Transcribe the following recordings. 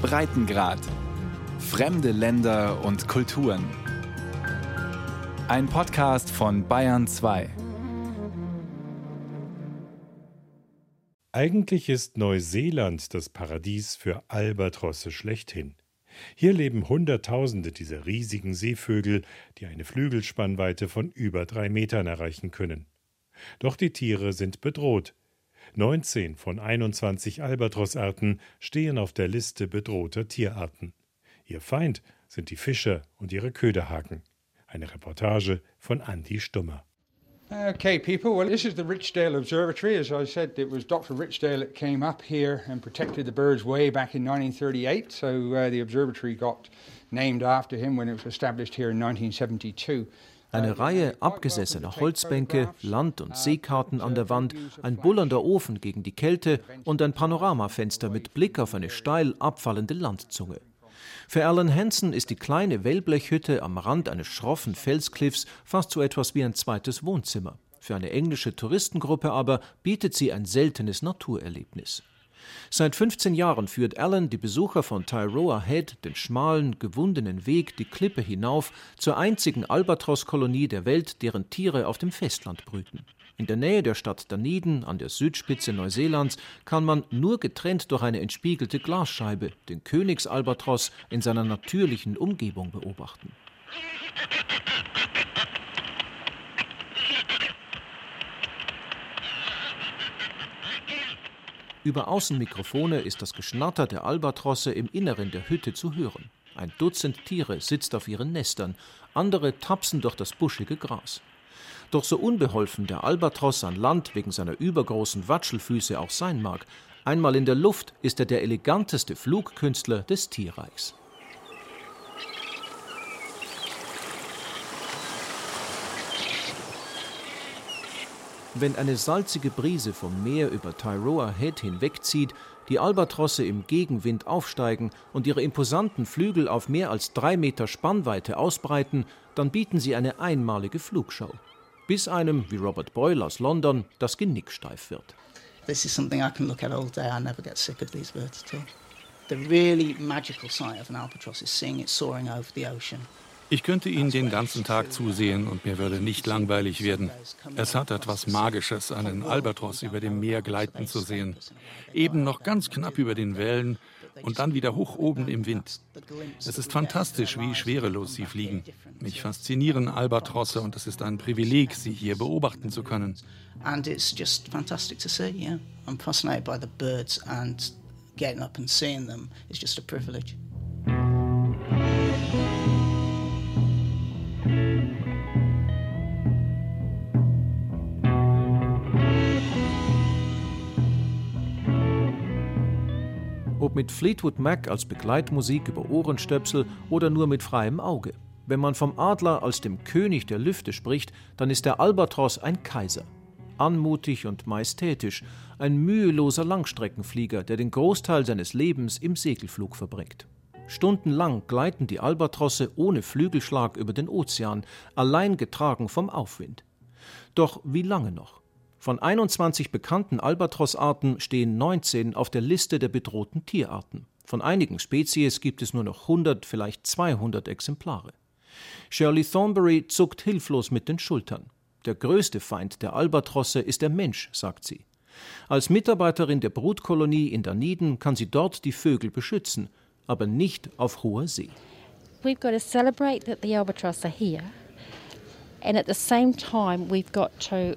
Breitengrad. Fremde Länder und Kulturen. Ein Podcast von Bayern 2. Eigentlich ist Neuseeland das Paradies für Albatrosse schlechthin. Hier leben Hunderttausende dieser riesigen Seevögel, die eine Flügelspannweite von über drei Metern erreichen können. Doch die Tiere sind bedroht. 19 von 21 Albatrossarten stehen auf der Liste bedrohter Tierarten. Ihr Feind sind die Fischer und ihre Köderhaken. Eine Reportage von Andy Stummer. Okay, people, well, this is the Richdale Observatory. As I said, it was Dr. Richdale that came up here and protected the birds way back in 1938. So uh, the observatory got named after him when it was established here in 1972. Eine Reihe abgesessener Holzbänke, Land- und Seekarten an der Wand, ein bullernder Ofen gegen die Kälte und ein Panoramafenster mit Blick auf eine steil abfallende Landzunge. Für Alan Hansen ist die kleine Wellblechhütte am Rand eines schroffen Felskliffs fast so etwas wie ein zweites Wohnzimmer. Für eine englische Touristengruppe aber bietet sie ein seltenes Naturerlebnis. Seit 15 Jahren führt Alan die Besucher von Tyroa Head den schmalen, gewundenen Weg die Klippe hinauf zur einzigen Albatross-Kolonie der Welt, deren Tiere auf dem Festland brüten. In der Nähe der Stadt Dunedin an der Südspitze Neuseelands kann man nur getrennt durch eine entspiegelte Glasscheibe den Königsalbatross in seiner natürlichen Umgebung beobachten. Über Außenmikrofone ist das Geschnatter der Albatrosse im Inneren der Hütte zu hören. Ein Dutzend Tiere sitzt auf ihren Nestern, andere tapsen durch das buschige Gras. Doch so unbeholfen der Albatros an Land wegen seiner übergroßen Watschelfüße auch sein mag, einmal in der Luft ist er der eleganteste Flugkünstler des Tierreichs. Wenn eine salzige Brise vom Meer über Tyroa Head hinwegzieht, die Albatrosse im Gegenwind aufsteigen und ihre imposanten Flügel auf mehr als drei Meter Spannweite ausbreiten, dann bieten sie eine einmalige Flugschau bis einem, wie Robert Boyle aus London, das Genick steif wird. This is something I can look at all day. I never get sick of these birds at all. The really magical sight of an albatross is seeing it soaring over the ocean. Ich könnte Ihnen den ganzen Tag zusehen und mir würde nicht langweilig werden. Es hat etwas Magisches, einen Albatross über dem Meer gleiten zu sehen. Eben noch ganz knapp über den Wellen und dann wieder hoch oben im Wind. Es ist fantastisch, wie schwerelos sie fliegen. Mich faszinieren Albatrosse und es ist ein Privileg, sie hier beobachten zu können. And it's just fantastic to see, yeah. I'm fascinated by the birds and getting up and seeing them is just a privilege. Mit Fleetwood Mac als Begleitmusik über Ohrenstöpsel oder nur mit freiem Auge. Wenn man vom Adler als dem König der Lüfte spricht, dann ist der Albatros ein Kaiser. Anmutig und majestätisch, ein müheloser Langstreckenflieger, der den Großteil seines Lebens im Segelflug verbringt. Stundenlang gleiten die Albatrosse ohne Flügelschlag über den Ozean, allein getragen vom Aufwind. Doch wie lange noch? Von 21 bekannten Albatrossarten stehen 19 auf der Liste der bedrohten Tierarten. Von einigen Spezies gibt es nur noch 100, vielleicht 200 Exemplare. Shirley Thornbury zuckt hilflos mit den Schultern. Der größte Feind der Albatrosse ist der Mensch, sagt sie. Als Mitarbeiterin der Brutkolonie in Dunedin kann sie dort die Vögel beschützen, aber nicht auf hoher See. We've got to celebrate that the albatross are here. And at the same time we've got to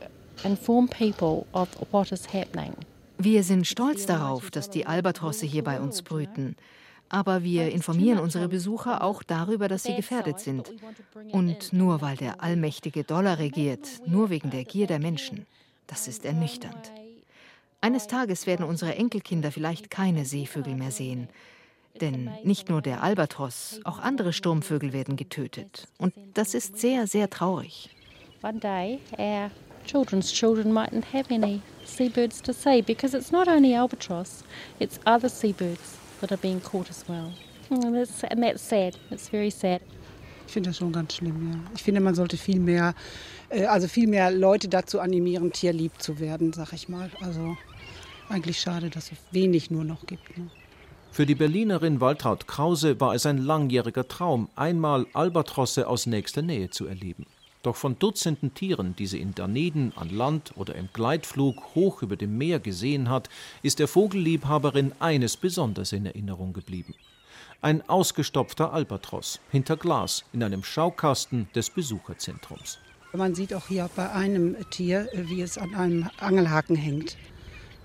wir sind stolz darauf, dass die Albatrosse hier bei uns brüten. Aber wir informieren unsere Besucher auch darüber, dass sie gefährdet sind. Und nur weil der allmächtige Dollar regiert, nur wegen der Gier der Menschen, das ist ernüchternd. Eines Tages werden unsere Enkelkinder vielleicht keine Seevögel mehr sehen. Denn nicht nur der Albatross, auch andere Sturmvögel werden getötet. Und das ist sehr, sehr traurig. One day, our children's children mightn't have any seabirds to see because it's not only albatross, it's other seabirds that are being caught as well. And that's, and that's sad. It's very sad. Ich finde das schon ganz schlimm, ja. Ich finde, man sollte viel mehr, äh, also viel mehr Leute dazu animieren, tierlieb zu werden, sag ich mal. Also eigentlich schade, dass es wenig nur noch gibt. Ne? Für die Berlinerin Waltraud Krause war es ein langjähriger Traum, einmal Albatrosse aus nächster Nähe zu erleben. Doch von Dutzenden Tieren, die sie in Daneden an Land oder im Gleitflug hoch über dem Meer gesehen hat, ist der Vogelliebhaberin eines besonders in Erinnerung geblieben. Ein ausgestopfter Albatros hinter Glas in einem Schaukasten des Besucherzentrums. Man sieht auch hier bei einem Tier, wie es an einem Angelhaken hängt.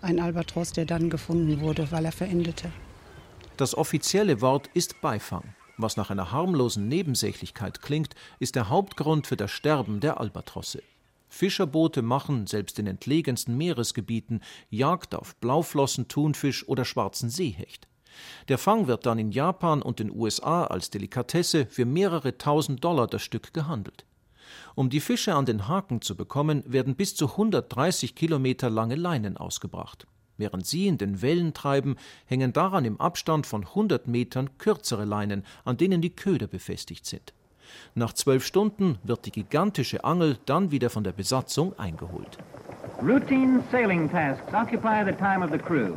Ein Albatros, der dann gefunden wurde, weil er verendete. Das offizielle Wort ist Beifang. Was nach einer harmlosen Nebensächlichkeit klingt, ist der Hauptgrund für das Sterben der Albatrosse. Fischerboote machen, selbst in entlegensten Meeresgebieten, Jagd auf Blauflossen, Thunfisch oder schwarzen Seehecht. Der Fang wird dann in Japan und den USA als Delikatesse für mehrere tausend Dollar das Stück gehandelt. Um die Fische an den Haken zu bekommen, werden bis zu 130 Kilometer lange Leinen ausgebracht. Während sie in den Wellen treiben, hängen daran im Abstand von 100 Metern kürzere Leinen, an denen die Köder befestigt sind. Nach zwölf Stunden wird die gigantische Angel dann wieder von der Besatzung eingeholt. Routine sailing tasks occupy the time of the crew,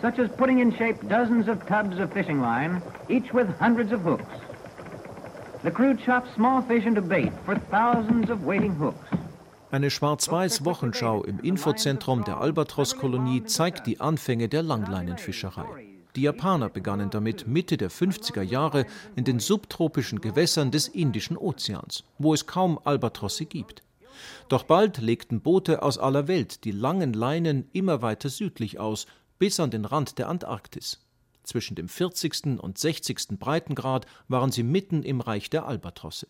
such as putting in shape dozens of tubs of fishing line, each with hundreds of hooks. The crew chops small fish into bait for thousands of waiting hooks. Eine Schwarz-Weiß-Wochenschau im Infozentrum der Albatros-Kolonie zeigt die Anfänge der Langleinenfischerei. Die Japaner begannen damit Mitte der 50er Jahre in den subtropischen Gewässern des Indischen Ozeans, wo es kaum Albatrosse gibt. Doch bald legten Boote aus aller Welt die langen Leinen immer weiter südlich aus, bis an den Rand der Antarktis. Zwischen dem 40. und 60. Breitengrad waren sie mitten im Reich der Albatrosse.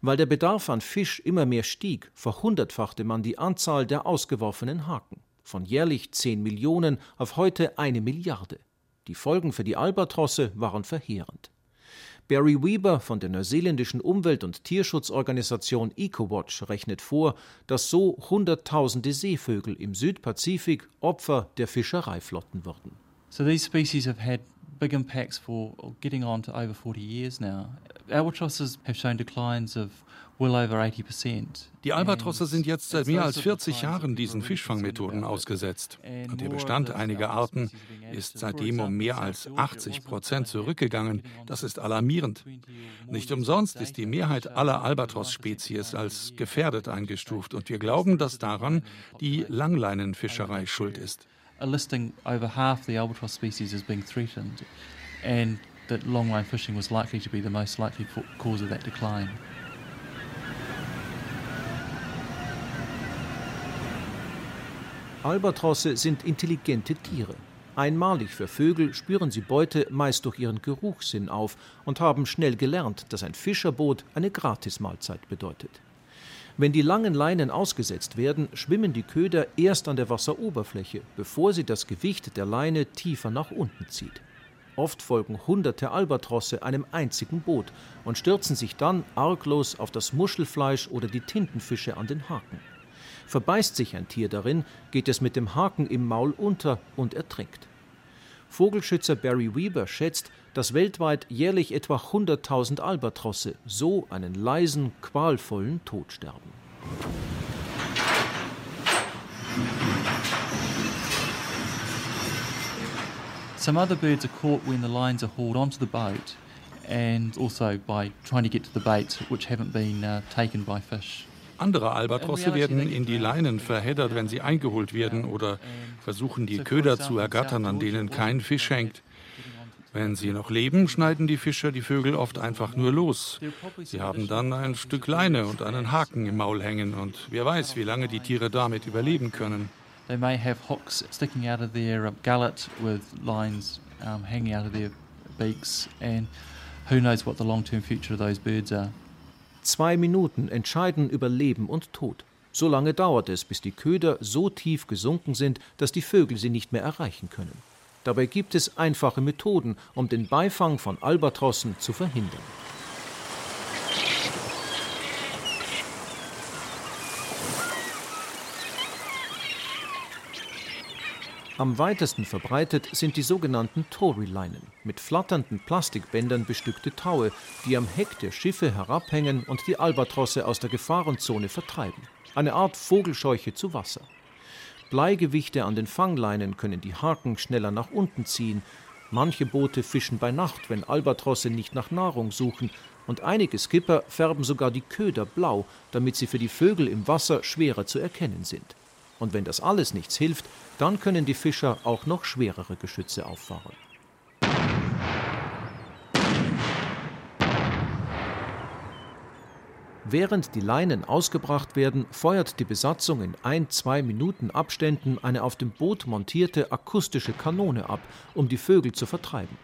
Weil der Bedarf an Fisch immer mehr stieg, verhundertfachte man die Anzahl der ausgeworfenen Haken von jährlich 10 Millionen auf heute eine Milliarde. Die Folgen für die Albatrosse waren verheerend. Barry Weber von der neuseeländischen Umwelt- und Tierschutzorganisation EcoWatch rechnet vor, dass so Hunderttausende Seevögel im Südpazifik Opfer der Fischereiflotten würden. So these species have had big impacts for getting on to over 40 years now. Albatrosses have shown declines of well over 80%. Die Albatrosse sind jetzt seit mehr als 40 Jahren diesen Fischfangmethoden ausgesetzt. Und der Bestand einiger Arten ist seitdem um mehr als 80 Prozent zurückgegangen. Das ist alarmierend. Nicht umsonst ist die Mehrheit aller Albatros-Spezies als gefährdet eingestuft. Und wir glauben, dass daran die Langleinenfischerei schuld ist are listing over half the albatross species as being threatened, and that longline fishing was likely to be the most likely cause of that decline. Albatrosse sind intelligente Tiere. Einmalig für Vögel spüren sie Beute meist durch ihren Geruchssinn auf und haben schnell gelernt, dass ein Fischerboot eine Gratismahlzeit bedeutet. Wenn die langen Leinen ausgesetzt werden, schwimmen die Köder erst an der Wasseroberfläche, bevor sie das Gewicht der Leine tiefer nach unten zieht. Oft folgen hunderte Albatrosse einem einzigen Boot und stürzen sich dann arglos auf das Muschelfleisch oder die Tintenfische an den Haken. Verbeißt sich ein Tier darin, geht es mit dem Haken im Maul unter und ertrinkt. Vogelschützer Barry Weber schätzt, dass weltweit jährlich etwa 100.000 Albatrosse so einen leisen, qualvollen Tod sterben. Some other birds are caught when the lines are hauled onto the boat and also by trying to get to the bait which haven't been uh, taken by fish. Andere Albatrosse werden in die Leinen verheddert, wenn sie eingeholt werden oder versuchen, die Köder zu ergattern, an denen kein Fisch hängt. Wenn sie noch leben, schneiden die Fischer die Vögel oft einfach nur los. Sie haben dann ein Stück Leine und einen Haken im Maul hängen und wer weiß, wie lange die Tiere damit überleben können. They may have hooks sticking out of their gullet with lines um, hanging out of their beaks and who knows what the long-term future of those birds are. Zwei Minuten entscheiden über Leben und Tod. So lange dauert es, bis die Köder so tief gesunken sind, dass die Vögel sie nicht mehr erreichen können. Dabei gibt es einfache Methoden, um den Beifang von Albatrossen zu verhindern. Am weitesten verbreitet sind die sogenannten Tory-Leinen, mit flatternden Plastikbändern bestückte Taue, die am Heck der Schiffe herabhängen und die Albatrosse aus der Gefahrenzone vertreiben. Eine Art Vogelscheuche zu Wasser. Bleigewichte an den Fangleinen können die Haken schneller nach unten ziehen. Manche Boote fischen bei Nacht, wenn Albatrosse nicht nach Nahrung suchen, und einige Skipper färben sogar die Köder blau, damit sie für die Vögel im Wasser schwerer zu erkennen sind. Und wenn das alles nichts hilft, dann können die Fischer auch noch schwerere Geschütze auffahren. Während die Leinen ausgebracht werden, feuert die Besatzung in ein, zwei Minuten Abständen eine auf dem Boot montierte akustische Kanone ab, um die Vögel zu vertreiben.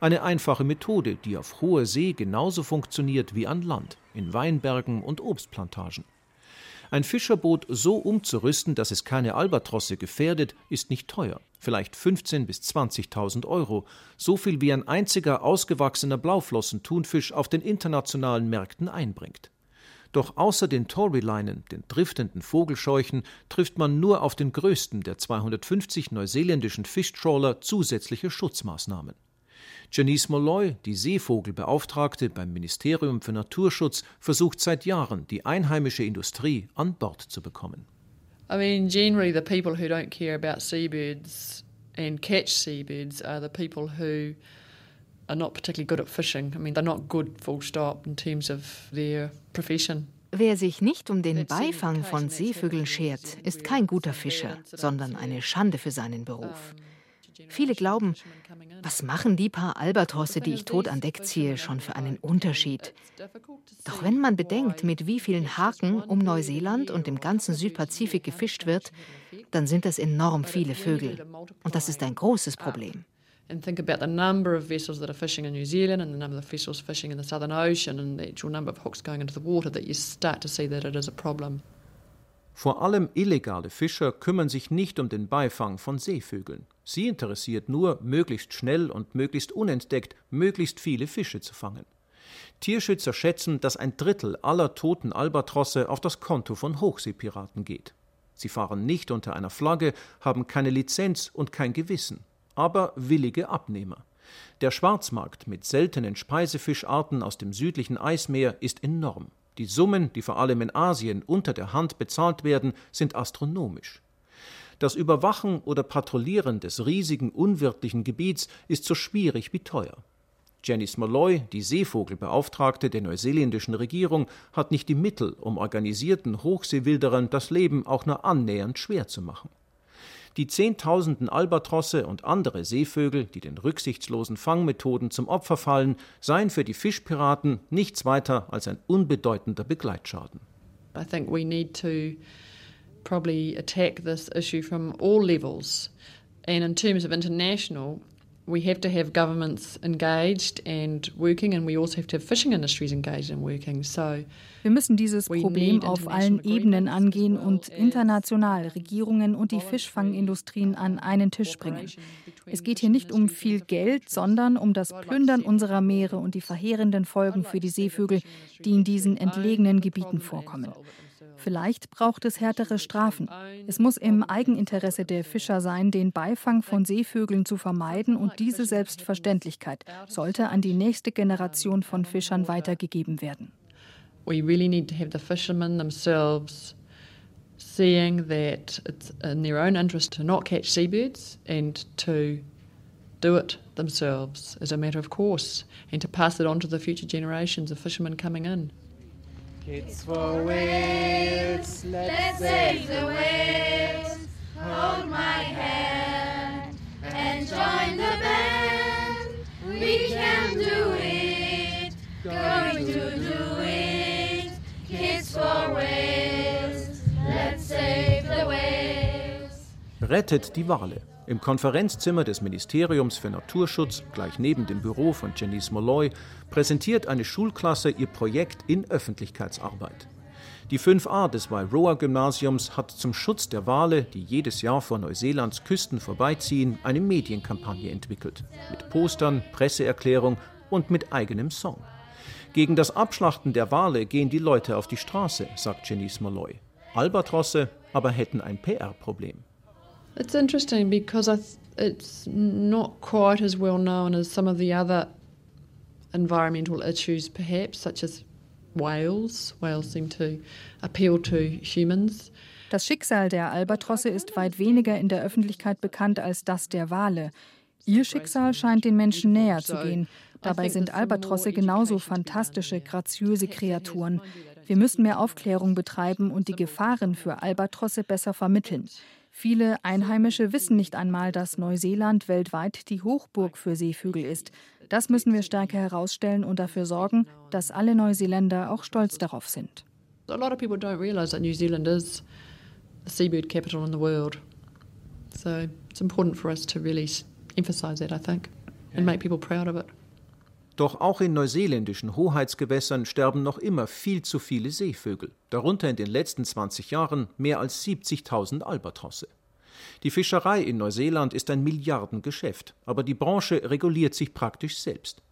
Eine einfache Methode, die auf hoher See genauso funktioniert wie an Land, in Weinbergen und Obstplantagen. Ein Fischerboot so umzurüsten, dass es keine Albatrosse gefährdet, ist nicht teuer, vielleicht 15.000 bis 20.000 Euro, so viel wie ein einziger ausgewachsener Blauflossentunfisch auf den internationalen Märkten einbringt. Doch außer den Tory-Leinen, den driftenden Vogelscheuchen, trifft man nur auf den größten der 250 neuseeländischen Fischtrawler zusätzliche Schutzmaßnahmen. Janice Molloy, die Seevogelbeauftragte beim Ministerium für Naturschutz, versucht seit Jahren, die einheimische Industrie an Bord zu bekommen. I mean, generally the people who don't care about seabirds and catch seabirds are the people who are not particularly good at fishing. I mean, they're not good, full stop, in terms of their profession. Wer sich nicht um den Beifang von Seevögeln schert, ist kein guter Fischer, sondern eine Schande für seinen Beruf. Viele glauben, was machen die paar Albatrosse, die ich tot an Deck ziehe, schon für einen Unterschied? Doch wenn man bedenkt, mit wie vielen Haken um Neuseeland und im ganzen Südpazifik gefischt wird, dann sind das enorm viele Vögel. Und das ist ein großes Problem and think about the number of vessels that are fishing in New Zealand and the number of vessels fishing in the Southern Ocean and the actual number of hooks going into the water, that you start to see that it is a problem. Vor allem illegale Fischer kümmern sich nicht um den Beifang von Seevögeln. Sie interessiert nur, möglichst schnell und möglichst unentdeckt möglichst viele Fische zu fangen. Tierschützer schätzen, dass ein Drittel aller toten Albatrosse auf das Konto von Hochseepiraten geht. Sie fahren nicht unter einer Flagge, haben keine Lizenz und kein Gewissen aber willige Abnehmer. Der Schwarzmarkt mit seltenen Speisefischarten aus dem südlichen Eismeer ist enorm. Die Summen, die vor allem in Asien unter der Hand bezahlt werden, sind astronomisch. Das Überwachen oder Patrouillieren des riesigen unwirtlichen Gebiets ist so schwierig wie teuer. Janice Molloy, die Seevogelbeauftragte der neuseeländischen Regierung, hat nicht die Mittel, um organisierten Hochseewilderern das Leben auch nur annähernd schwer zu machen. Die Zehntausenden Albatrosse und andere Seevögel, die den rücksichtslosen Fangmethoden zum Opfer fallen, seien für die Fischpiraten nichts weiter als ein unbedeutender Begleitschaden. I think we need to probably attack this issue from all levels. And in terms of international, we have to have governments engaged and working, and we also have to have fishing industries engaged and working. So wir müssen dieses Problem auf allen Ebenen angehen und international Regierungen und die Fischfangindustrien an einen Tisch bringen. Es geht hier nicht um viel Geld, sondern um das Plündern unserer Meere und die verheerenden Folgen für die Seevögel, die in diesen entlegenen Gebieten vorkommen. Vielleicht braucht es härtere Strafen. Es muss im Eigeninteresse der Fischer sein, den Beifang von Seevögeln zu vermeiden und diese Selbstverständlichkeit sollte an die nächste Generation von Fischern weitergegeben werden. We really need to have the fishermen themselves seeing that it's in their own interest to not catch seabirds and to do it themselves as a matter of course and to pass it on to the future generations of fishermen coming in. Kids for whales, let's save the whales. Hold my hand and join the band. We can do it, going to do it. Kids for whales, let's save the whales. Rettet die Wale. Im Konferenzzimmer des Ministeriums für Naturschutz, gleich neben dem Büro von Janice Molloy, präsentiert eine Schulklasse ihr Projekt in Öffentlichkeitsarbeit. Die 5a des Wairoa-Gymnasiums hat zum Schutz der Wale, die jedes Jahr vor Neuseelands Küsten vorbeiziehen, eine Medienkampagne entwickelt. Mit Postern, Presseerklärung und mit eigenem Song. Gegen das Abschlachten der Wale gehen die Leute auf die Straße, sagt Janice Molloy. Albatrosse aber hätten ein PR-Problem. It's interesting because it's not quite as well known as some of the other environmental issues, perhaps, such as whales. Whales seem to appeal to humans. Das Schicksal der Albatrosse ist weit weniger in der Öffentlichkeit bekannt als das der Wale. Ihr Schicksal scheint den Menschen näher zu gehen. Dabei sind Albatrosse genauso fantastische, graziöse Kreaturen. Wir müssen mehr Aufklärung betreiben und die Gefahren für Albatrosse besser vermitteln. Viele Einheimische wissen nicht einmal, dass Neuseeland weltweit die Hochburg für Seevögel ist. Das müssen wir stärker herausstellen und dafür sorgen, dass alle Neuseeländer auch stolz darauf sind. A lot of people don't realize that New Zealand is the seabird capital in the world. So it's important for us to really emphasize that, I think, and make people proud of it. Doch auch in neuseeländischen Hoheitsgewässern sterben noch immer viel zu viele Seevögel, darunter in den letzten 20 Jahren mehr als 70.000 Albatrosse. Die Fischerei in Neuseeland ist ein Milliardengeschäft, aber die Branche reguliert sich praktisch selbst.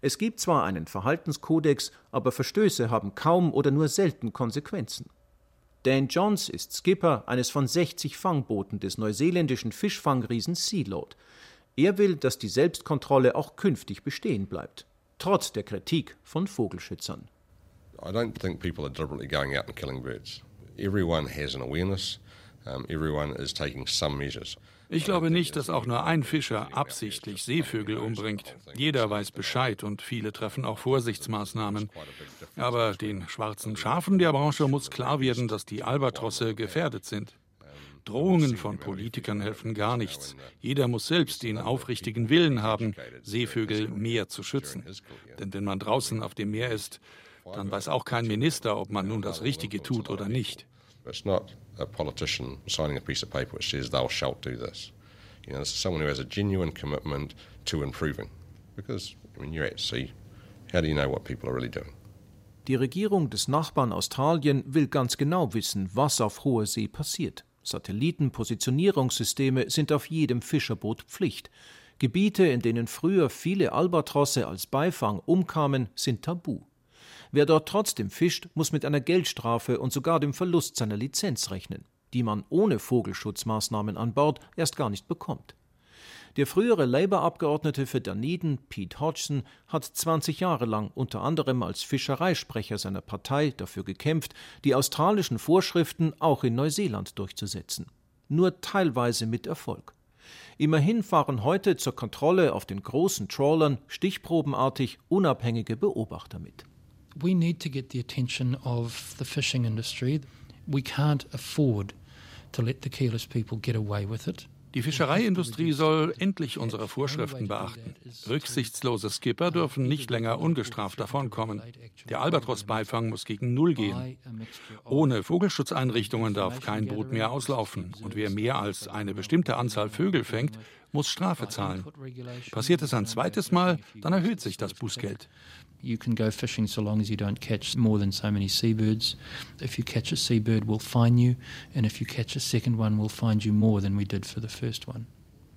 Es gibt zwar einen Verhaltenskodex, aber Verstöße haben kaum oder nur selten Konsequenzen. Dan Johns ist Skipper eines von 60 Fangbooten des neuseeländischen Fischfangriesen Sealord. Er will, dass die Selbstkontrolle auch künftig bestehen bleibt, trotz der Kritik von Vogelschützern. I don't think people are deliberately going out and killing birds. Everyone has an awareness. Um, everyone is taking some measures. Ich glaube nicht, dass auch nur ein Fischer absichtlich Seevögel umbringt. Jeder weiß Bescheid und viele treffen auch Vorsichtsmaßnahmen. Aber den schwarzen Schafen der Branche muss klar werden, dass die Albatrosse gefährdet sind. Drohungen von Politikern helfen gar nichts. Jeder muss selbst den aufrichtigen Willen haben, Seevögel mehr zu schützen. Denn wenn man draußen auf dem Meer ist, dann weiß auch kein Minister, ob man nun das Richtige tut oder nicht. It's not a politician signing a piece of paper which says thou shalt do this. You know, this is someone who has a genuine commitment to improving. Because, I mean, you're at sea. How do you know what people are really doing? Die Regierung des Nachbarn Australien will ganz genau wissen, was auf hoher See passiert. Satellitenpositionierungssysteme sind auf jedem Fischerboot Pflicht. Gebiete, in denen früher viele Albatrosse als Beifang umkamen, sind tabu. Wer dort trotzdem fischt, muss mit einer Geldstrafe und sogar dem Verlust seiner Lizenz rechnen, die man ohne Vogelschutzmaßnahmen an Bord erst gar nicht bekommt. Der frühere Labour-Abgeordnete für Dunedin, Pete Hodgson, hat 20 Jahre lang unter anderem als Fischereisprecher seiner Partei dafür gekämpft, die australischen Vorschriften auch in Neuseeland durchzusetzen. Nur teilweise mit Erfolg. Immerhin fahren heute zur Kontrolle auf den großen Trawlern stichprobenartig unabhängige Beobachter mit. we need to get the attention of the fishing industry. We can't afford to let the careless people get away with it. Die Fischereiindustrie soll endlich unsere Vorschriften beachten. Rücksichtslose Skipper dürfen nicht länger ungestraft davonkommen. Der Albatros-Beifang muss gegen Null gehen. Ohne Vogelschutzeinrichtungen darf kein Boot mehr auslaufen. Und wer mehr als eine bestimmte Anzahl Vögel fängt, muss Strafe zahlen. Passiert es ein zweites Mal, dann erhöht sich das Bußgeld. You can go fishing so long as you don't catch more than so many seabirds. If you catch a seabird, we'll fine you, and if you catch a second one, we'll find you more than we did for the first one.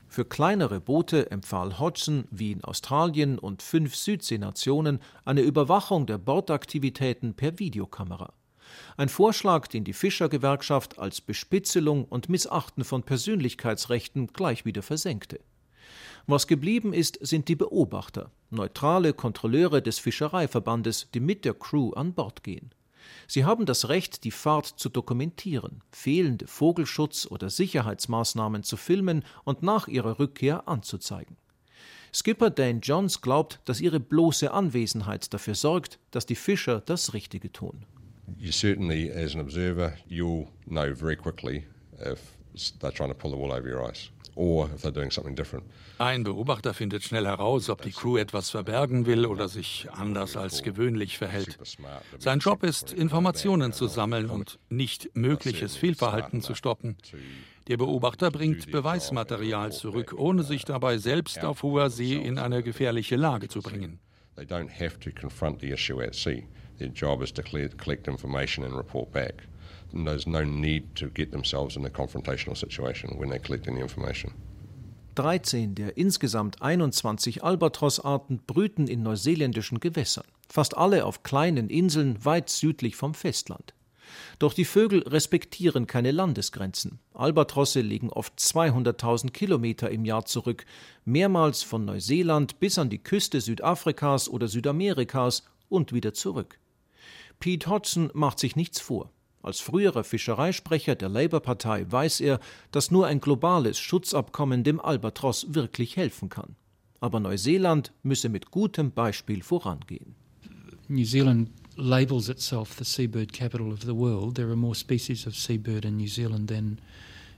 Für kleinere Boote empfahl Hodgson, wie in Australien und fünf Südseenationen, eine Überwachung der Bordaktivitäten per Videokamera. Ein Vorschlag, den die Fischergewerkschaft als Bespitzelung und Missachten von Persönlichkeitsrechten gleich wieder versenkte. Was geblieben ist, sind die Beobachter, neutrale Kontrolleure des Fischereiverbandes, die mit der Crew an Bord gehen. Sie haben das Recht, die Fahrt zu dokumentieren, fehlende Vogelschutz- oder Sicherheitsmaßnahmen zu filmen und nach ihrer Rückkehr anzuzeigen. Skipper Dane Johns glaubt, dass ihre bloße Anwesenheit dafür sorgt, dass die Fischer das Richtige tun. You certainly, as an observer, you'll know very quickly if they're trying to pull the wool over your eyes. Ein Beobachter findet schnell heraus, ob die Crew etwas verbergen will oder sich anders als gewöhnlich verhält. Sein Job ist, Informationen zu sammeln und nicht mögliches Fehlverhalten zu stoppen. Der Beobachter bringt Beweismaterial zurück, ohne sich dabei selbst auf hoher See in eine gefährliche Lage zu bringen. They don't have to confront the issue at sea. Their job is to collect information and report back. There's no need to get themselves in a confrontational situation when they're collecting the information. 13 der insgesamt 21 Albatrossarten brüten in neuseeländischen Gewässern, fast alle auf kleinen Inseln weit südlich vom Festland. Doch die Vögel respektieren keine Landesgrenzen. Albatrosse legen oft 200.000 Kilometer im Jahr zurück, mehrmals von Neuseeland bis an die Küste Südafrikas oder Südamerikas und wieder zurück. Pete Hodgson macht sich nichts vor. Als früherer Fischereisprecher der Labour-Partei weiß er, dass nur ein globales Schutzabkommen dem Albatros wirklich helfen kann. Aber Neuseeland müsse mit gutem Beispiel vorangehen. New Zealand labels itself the seabird capital of the world. There are more species of seabird in New Zealand than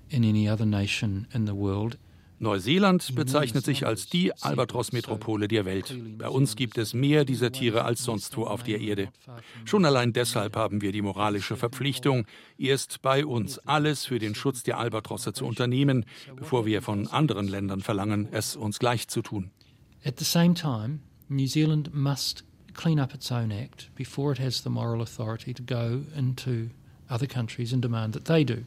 in any other nation in the world. Neuseeland bezeichnet sich als die Albatros-Metropole der Welt. Bei uns gibt es mehr dieser Tiere als sonst wo auf der Erde. Schon allein deshalb haben wir die moralische Verpflichtung, erst bei uns alles für den Schutz der Albatrosse zu unternehmen, bevor wir von anderen Ländern verlangen, es uns gleich zu tun. At the same time, New Zealand must clean up its own act before it has the moral authority to go into other countries and demand that they do.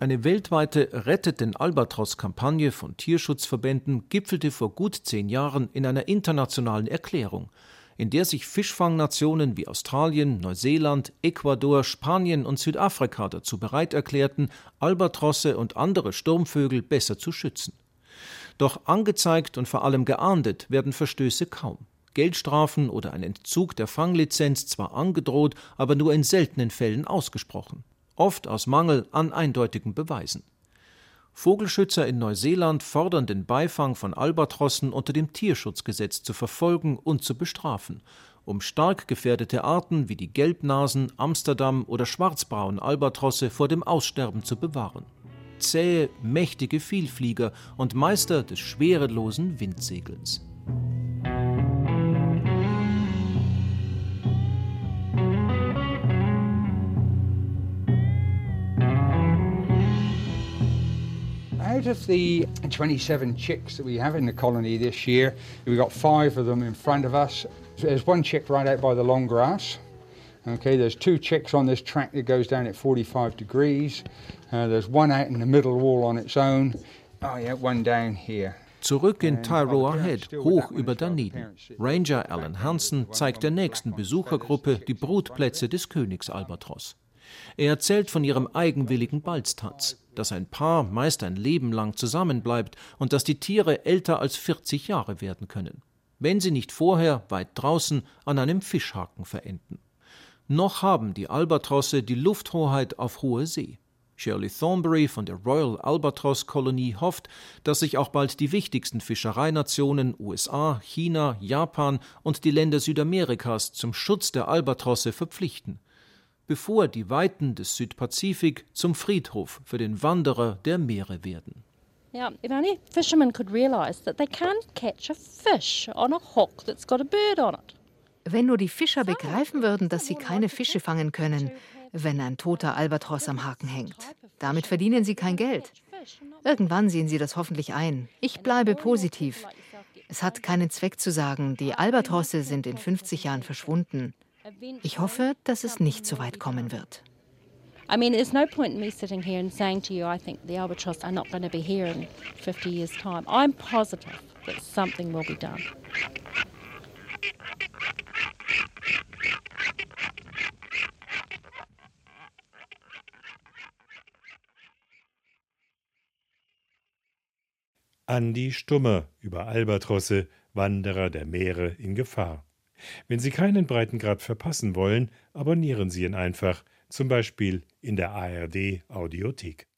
Eine weltweite Rettet den Albatros-Kampagne von Tierschutzverbänden gipfelte vor gut zehn Jahren in einer internationalen Erklärung, in der sich Fischfangnationen wie Australien, Neuseeland, Ecuador, Spanien und Südafrika dazu bereit erklärten, Albatrosse und andere Sturmvögel besser zu schützen. Doch angezeigt und vor allem geahndet werden Verstöße kaum. Geldstrafen oder ein Entzug der Fanglizenz zwar angedroht, aber nur in seltenen Fällen ausgesprochen oft aus Mangel an eindeutigen Beweisen. Vogelschützer in Neuseeland fordern den Beifang von Albatrossen unter dem Tierschutzgesetz zu verfolgen und zu bestrafen, um stark gefährdete Arten wie die Gelbnasen, Amsterdam oder schwarzbrauen Albatrosse vor dem Aussterben zu bewahren. Zähe, mächtige Vielflieger und Meister des schwerelosen Windsegelns. Of the 27 chicks that we have in the colony this year, we've got five of them in front of us. There's one chick right out by the long grass. Okay, there's two chicks on this track that goes down at 45 degrees. Uh, there's one out in the middle wall on its own. Oh yeah, one down here. Zurück in Tyroa Head, hoch über Dunedin. Ranger Alan Hansen zeigt der nächsten Besuchergruppe die Brutplätze des Königs Albatros. Er erzählt von ihrem eigenwilligen Balztanz, dass ein Paar meist ein Leben lang zusammenbleibt und dass die Tiere älter als 40 Jahre werden können, wenn sie nicht vorher weit draußen an einem Fischhaken verenden. Noch haben die Albatrosse die Lufthoheit auf hoher See. Shirley Thornbury von der Royal Albatross Kolonie hofft, dass sich auch bald die wichtigsten Fischereinationen USA, China, Japan und die Länder Südamerikas zum Schutz der Albatrosse verpflichten bevor die Weiten des Südpazifik zum Friedhof für den Wanderer der Meere werden. Now, if only fishermen could realize that they can't catch a fish on a hook that's got a bird on it. Wenn nur die Fischer begreifen würden, dass sie keine Fische fangen können, wenn ein toter Albatros am Haken hängt. Damit verdienen sie kein Geld. Irgendwann sehen sie das hoffentlich ein. Ich bleibe positiv. Es hat keinen Zweck zu sagen, die Albatrosse sind in 50 Jahren verschwunden. Ich hoffe, dass es nicht so weit kommen wird. I mean, there's no point in me sitting here and saying to you, I think the albatross are not going to be here in 50 years' time. I'm positive that something will be done. Andi Stummer über Albatrosse, Wanderer der Meere in Gefahr. Wenn Sie keinen Breitengrad verpassen wollen, abonnieren Sie ihn einfach, zum Beispiel in der ARD Audiothek.